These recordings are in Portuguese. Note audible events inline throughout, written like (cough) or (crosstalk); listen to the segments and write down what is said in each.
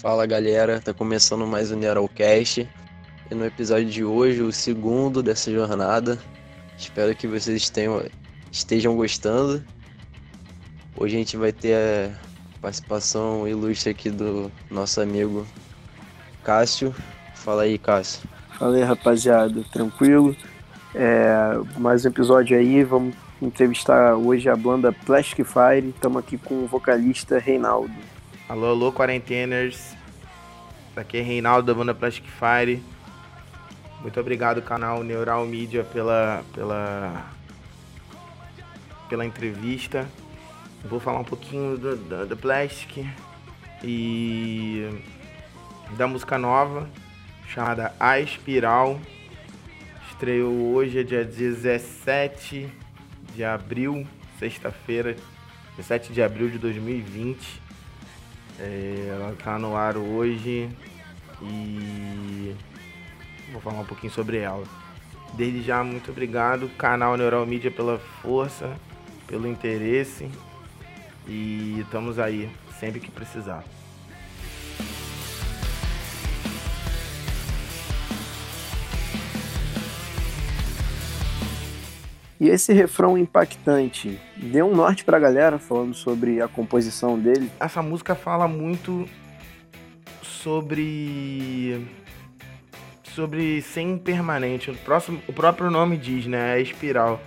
Fala galera, tá começando mais o Neralcast e no episódio de hoje, o segundo dessa jornada. Espero que vocês tenham, estejam gostando. Hoje a gente vai ter a participação ilustre aqui do nosso amigo Cássio. Fala aí, Cássio. Fala aí, rapaziada, tranquilo? É, mais um episódio aí, vamos entrevistar hoje a banda Plastic Fire. Estamos aqui com o vocalista Reinaldo. Alô, alô, quarenteners. Aqui é Reinaldo da banda Plastic Fire. Muito obrigado, canal Neural Media, pela, pela, pela entrevista. Vou falar um pouquinho do, do, do Plastic e da música nova chamada A Espiral. Estreou hoje, é dia 17 de abril, sexta-feira, 17 de abril de 2020. É, ela está no ar hoje e vou falar um pouquinho sobre ela. Desde já, muito obrigado, canal Neural Media, pela força, pelo interesse e estamos aí sempre que precisar. E esse refrão impactante deu um norte pra galera falando sobre a composição dele. Essa música fala muito sobre sobre ser impermanente. O, próximo, o próprio nome diz, né? É espiral.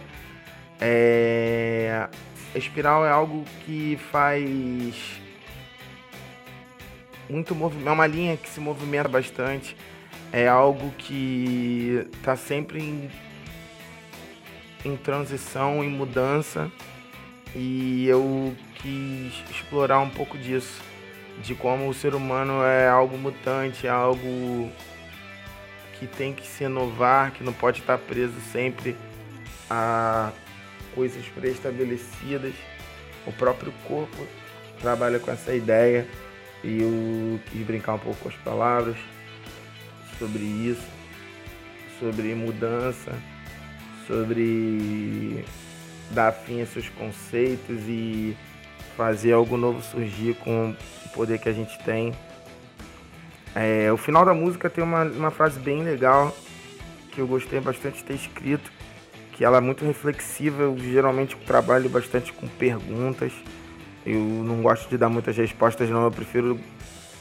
É... Espiral é algo que faz muito movimento, é uma linha que se movimenta bastante. É algo que tá sempre em em transição, em mudança, e eu quis explorar um pouco disso, de como o ser humano é algo mutante, é algo que tem que se inovar, que não pode estar preso sempre a coisas pré-estabelecidas. O próprio corpo trabalha com essa ideia e eu quis brincar um pouco com as palavras sobre isso, sobre mudança sobre dar fim a seus conceitos e fazer algo novo surgir com o poder que a gente tem. É, o final da música tem uma, uma frase bem legal que eu gostei bastante de ter escrito, que ela é muito reflexiva. Eu geralmente trabalho bastante com perguntas. Eu não gosto de dar muitas respostas, não. Eu prefiro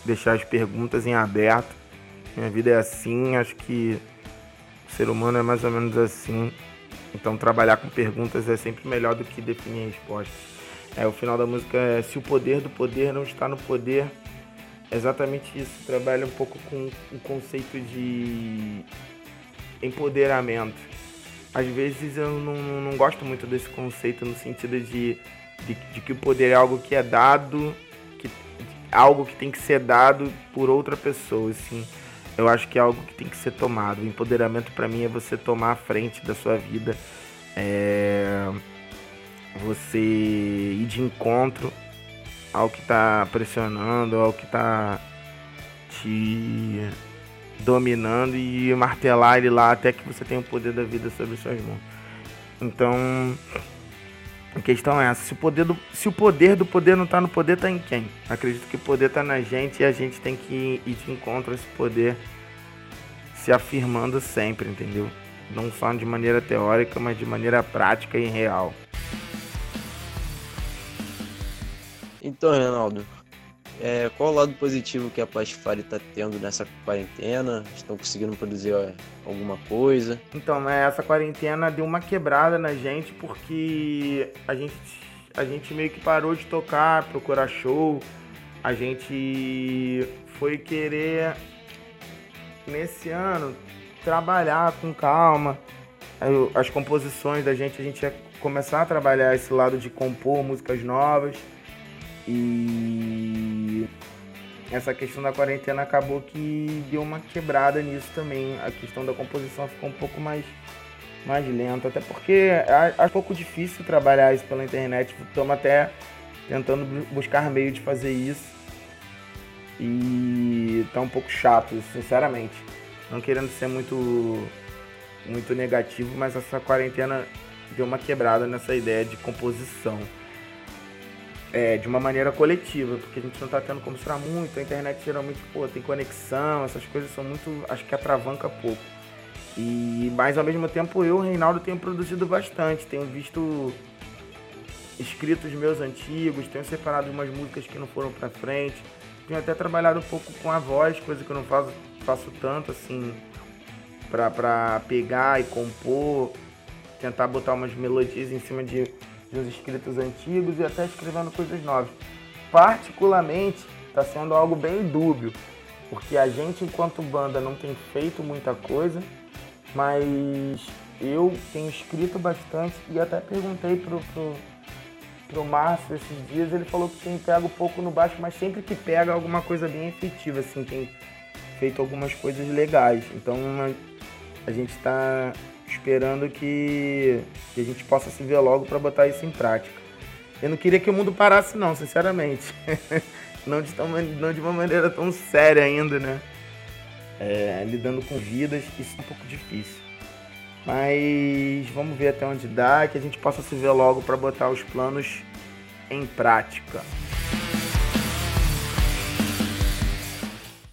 deixar as perguntas em aberto. Minha vida é assim, acho que o ser humano é mais ou menos assim. Então trabalhar com perguntas é sempre melhor do que definir respostas. É, o final da música é se o poder do poder não está no poder. É exatamente isso. Trabalha um pouco com o conceito de empoderamento. Às vezes eu não, não gosto muito desse conceito no sentido de, de, de, que o poder é algo que é dado, que, algo que tem que ser dado por outra pessoa, assim eu acho que é algo que tem que ser tomado. O empoderamento para mim é você tomar a frente da sua vida, é você ir de encontro ao que está pressionando, ao que está te dominando e martelar ele lá até que você tenha o poder da vida sobre suas mãos. Então, a questão é essa, se o poder do, se o poder, do poder não está no poder, está em quem? Acredito que o poder está na gente e a gente tem que ir de encontro a esse poder se afirmando sempre, entendeu? Não só de maneira teórica, mas de maneira prática e real. Então, Reinaldo, é, qual o lado positivo que a Plastifari está tendo nessa quarentena? Estão conseguindo produzir ó, alguma coisa? Então, né, essa quarentena deu uma quebrada na gente porque a gente, a gente meio que parou de tocar, procurar show. A gente foi querer, nesse ano, trabalhar com calma. As composições da gente, a gente ia começar a trabalhar esse lado de compor músicas novas. E essa questão da quarentena acabou que deu uma quebrada nisso também. A questão da composição ficou um pouco mais, mais lenta, até porque é, é um pouco difícil trabalhar isso pela internet. Estamos até tentando buscar meio de fazer isso. E tá um pouco chato, sinceramente. Não querendo ser muito, muito negativo, mas essa quarentena deu uma quebrada nessa ideia de composição. É, de uma maneira coletiva, porque a gente não está tendo como misturar muito, a internet geralmente pô, tem conexão, essas coisas são muito. acho que atravanca pouco. E, mas ao mesmo tempo eu, Reinaldo, tenho produzido bastante, tenho visto escritos meus antigos, tenho separado umas músicas que não foram pra frente, tenho até trabalhado um pouco com a voz, coisa que eu não faço, faço tanto assim pra, pra pegar e compor, tentar botar umas melodias em cima de uns escritos antigos e até escrevendo coisas novas. Particularmente, está sendo algo bem dúbio, porque a gente, enquanto banda, não tem feito muita coisa, mas eu tenho escrito bastante e até perguntei pro, pro, pro Márcio esses dias, ele falou que tem pego pouco no baixo, mas sempre que pega alguma coisa bem efetiva, assim, tem feito algumas coisas legais. Então a gente está esperando que, que a gente possa se ver logo para botar isso em prática. Eu não queria que o mundo parasse não, sinceramente. (laughs) não, de tão, não de uma maneira tão séria ainda, né? É, lidando com vidas, isso é um pouco difícil. Mas vamos ver até onde dá, que a gente possa se ver logo para botar os planos em prática.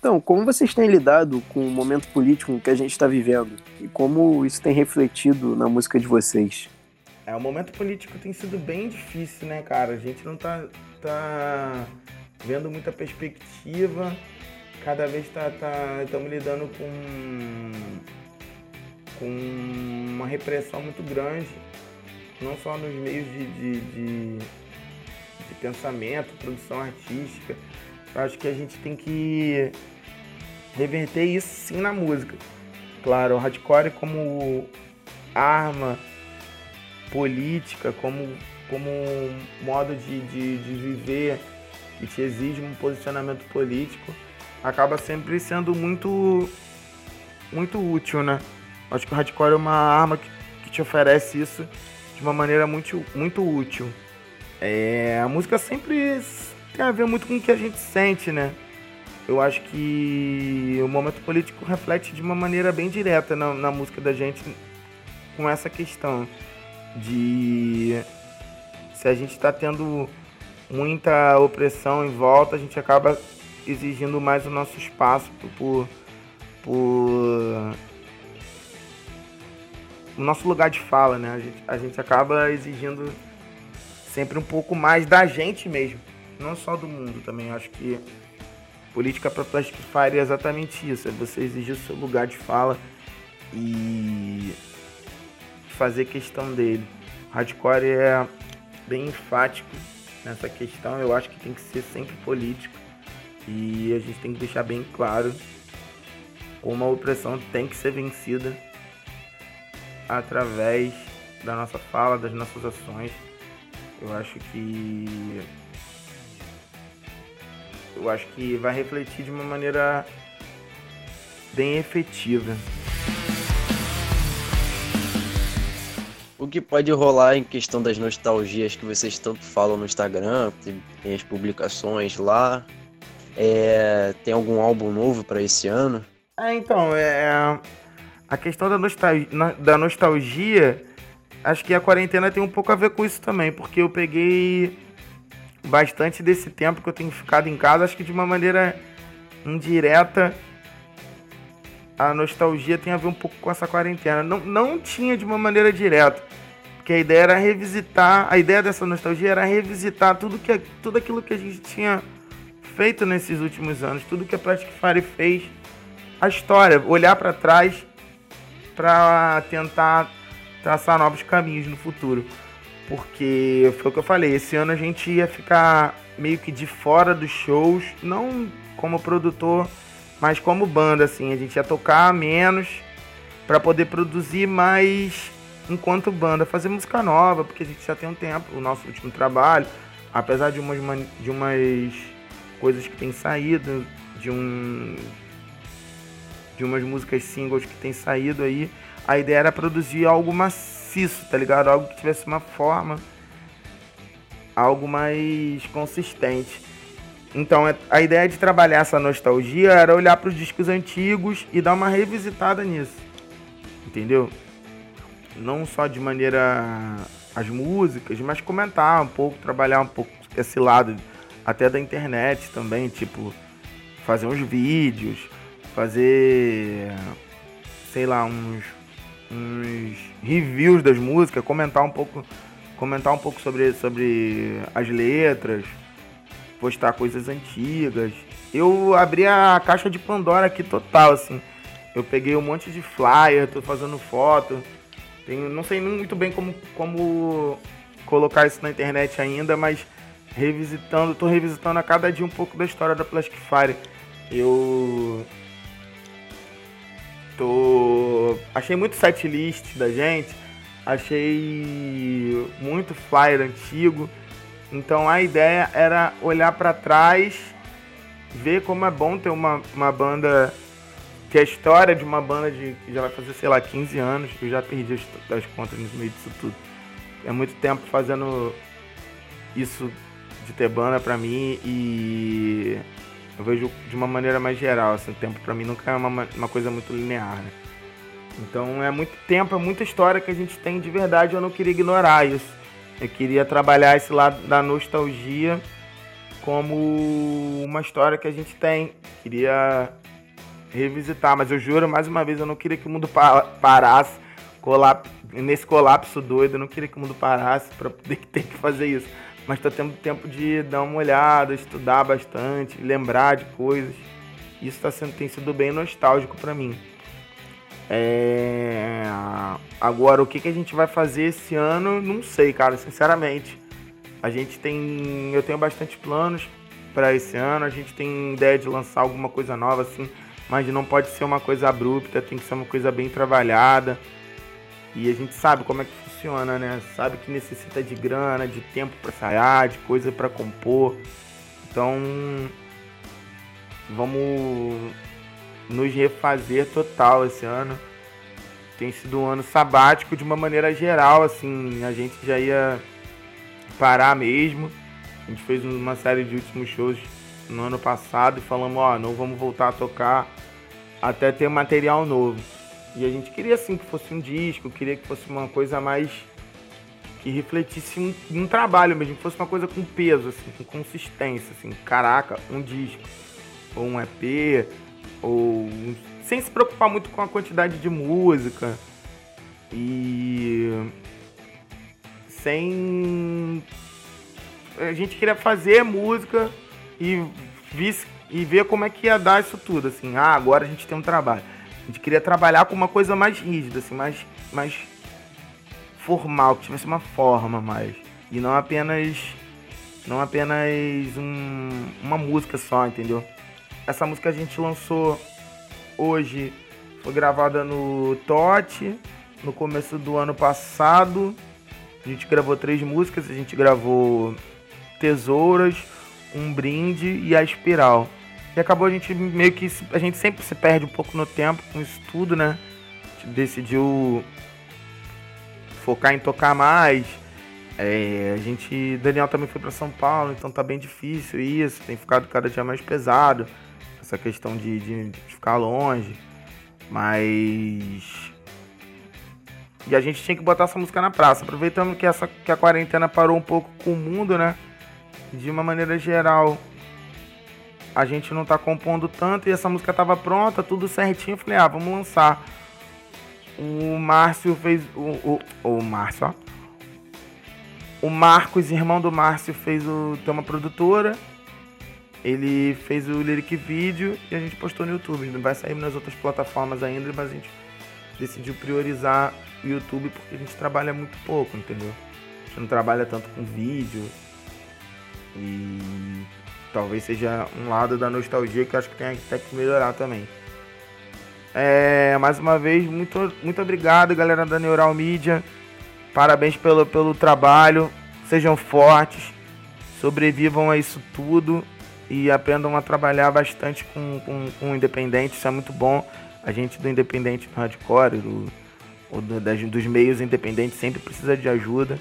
Então, como vocês têm lidado com o momento político que a gente está vivendo? E como isso tem refletido na música de vocês? É, o momento político tem sido bem difícil, né, cara? A gente não tá, tá vendo muita perspectiva. Cada vez tá, tá, estamos lidando com, com uma repressão muito grande, não só nos meios de, de, de, de pensamento, produção artística. Eu acho que a gente tem que reverter isso sim na música. Claro, o hardcore como arma política, como, como modo de, de, de viver que te exige um posicionamento político, acaba sempre sendo muito, muito útil, né? Acho que o hardcore é uma arma que, que te oferece isso de uma maneira muito, muito útil. É, a música sempre tem a ver muito com o que a gente sente, né? Eu acho que o momento político reflete de uma maneira bem direta na, na música da gente com essa questão de se a gente está tendo muita opressão em volta, a gente acaba exigindo mais o nosso espaço por, por o nosso lugar de fala, né? A gente, a gente acaba exigindo sempre um pouco mais da gente mesmo, não só do mundo também. Acho que Política para Plastic Fire é exatamente isso, é você exigir o seu lugar de fala e fazer questão dele. Hardcore é bem enfático nessa questão, eu acho que tem que ser sempre político e a gente tem que deixar bem claro como a opressão tem que ser vencida através da nossa fala, das nossas ações. Eu acho que eu acho que vai refletir de uma maneira bem efetiva. O que pode rolar em questão das nostalgias que vocês tanto falam no Instagram, tem as publicações lá. É, tem algum álbum novo para esse ano? É, então, é, a questão da nostalgia, da nostalgia, acho que a quarentena tem um pouco a ver com isso também, porque eu peguei bastante desse tempo que eu tenho ficado em casa, acho que de uma maneira indireta a nostalgia tem a ver um pouco com essa quarentena. Não, não tinha de uma maneira direta, porque a ideia era revisitar, a ideia dessa nostalgia era revisitar tudo, que, tudo aquilo que a gente tinha feito nesses últimos anos, tudo que a Plastic Fire fez, a história, olhar para trás para tentar traçar novos caminhos no futuro. Porque foi o que eu falei, esse ano a gente ia ficar meio que de fora dos shows, não como produtor, mas como banda, assim. A gente ia tocar menos para poder produzir mais enquanto banda, fazer música nova, porque a gente já tem um tempo, o nosso último trabalho, apesar de umas, de umas coisas que tem saído, de um de umas músicas singles que tem saído aí, a ideia era produzir algo maciço, tá ligado? Algo que tivesse uma forma, algo mais consistente. Então é, a ideia de trabalhar essa nostalgia era olhar para os discos antigos e dar uma revisitada nisso, entendeu? Não só de maneira as músicas, mas comentar um pouco, trabalhar um pouco esse lado até da internet também, tipo, fazer uns vídeos, fazer, sei lá, uns, uns reviews das músicas, comentar um pouco, comentar um pouco sobre, sobre as letras, postar coisas antigas. Eu abri a caixa de Pandora aqui total, assim. Eu peguei um monte de flyer, tô fazendo foto. Tenho, não sei muito bem como, como colocar isso na internet ainda, mas revisitando, tô revisitando a cada dia um pouco da história da Plastic Fire. Eu tô achei muito setlist da gente, achei muito flyer antigo. Então a ideia era olhar para trás, ver como é bom ter uma, uma banda que a história de uma banda de, que já vai fazer, sei lá, 15 anos, eu já perdi as, as contas no meio disso tudo. É muito tempo fazendo isso de ter banda pra mim e eu vejo de uma maneira mais geral, assim, o tempo pra mim nunca é uma, uma coisa muito linear, né? Então é muito tempo, é muita história que a gente tem de verdade, eu não queria ignorar isso. Eu queria trabalhar esse lado da nostalgia como uma história que a gente tem. Queria revisitar, mas eu juro mais uma vez, eu não queria que o mundo parasse colap nesse colapso doido, eu não queria que o mundo parasse para poder (laughs) ter que fazer isso. Mas tô tendo tempo de dar uma olhada, estudar bastante, lembrar de coisas. Isso tá sendo, tem sido bem nostálgico para mim. É... Agora, o que, que a gente vai fazer esse ano, não sei, cara, sinceramente. A gente tem. Eu tenho bastante planos para esse ano. A gente tem ideia de lançar alguma coisa nova, assim, mas não pode ser uma coisa abrupta, tem que ser uma coisa bem trabalhada. E a gente sabe como é que funciona, né? Sabe que necessita de grana, de tempo para ensaiar, de coisa para compor. Então, vamos nos refazer total esse ano. Tem sido um ano sabático de uma maneira geral, assim, a gente já ia parar mesmo. A gente fez uma série de últimos shows no ano passado e falamos, ó, não vamos voltar a tocar até ter material novo. E a gente queria assim que fosse um disco, queria que fosse uma coisa mais que refletisse um, um trabalho mesmo, que fosse uma coisa com peso, assim, com consistência, assim, caraca, um disco, ou um EP, ou sem se preocupar muito com a quantidade de música e sem a gente queria fazer música e, e ver como é que ia dar isso tudo, assim, ah, agora a gente tem um trabalho. A gente queria trabalhar com uma coisa mais rígida, assim, mais, mais formal, que tivesse uma forma mais. E não apenas. Não apenas um, uma música só, entendeu? Essa música a gente lançou hoje, foi gravada no Tote, no começo do ano passado. A gente gravou três músicas, a gente gravou Tesouras, Um Brinde e A Espiral. E acabou a gente meio que. A gente sempre se perde um pouco no tempo com isso tudo, né? A gente decidiu focar em tocar mais. É, a gente. Daniel também foi para São Paulo, então tá bem difícil isso. Tem ficado cada dia mais pesado. Essa questão de, de, de ficar longe. Mas. E a gente tinha que botar essa música na praça. Aproveitando que, essa, que a quarentena parou um pouco com o mundo, né? De uma maneira geral, a gente não tá compondo tanto e essa música tava pronta, tudo certinho. Eu falei, ah, vamos lançar. O Márcio fez. O, o, o Márcio, ó. O Marcos, irmão do Márcio, fez o. tem uma produtora. Ele fez o lyric vídeo e a gente postou no YouTube. Não vai sair nas outras plataformas ainda, mas a gente decidiu priorizar o YouTube porque a gente trabalha muito pouco, entendeu? A gente não trabalha tanto com vídeo. E talvez seja um lado da nostalgia que acho que tem até que melhorar também. É, mais uma vez, muito, muito obrigado, galera da Neural Media. Parabéns pelo, pelo trabalho. Sejam fortes, sobrevivam a isso tudo e aprendam a trabalhar bastante com, com, com o independente. Isso é muito bom. A gente do independente do hardcore, do, do, das, dos meios independentes, sempre precisa de ajuda.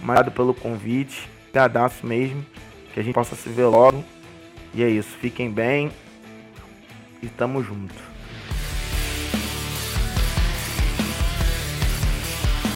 Obrigado pelo convite. Pedaço mesmo que a gente possa se ver logo. E é isso, fiquem bem e tamo junto.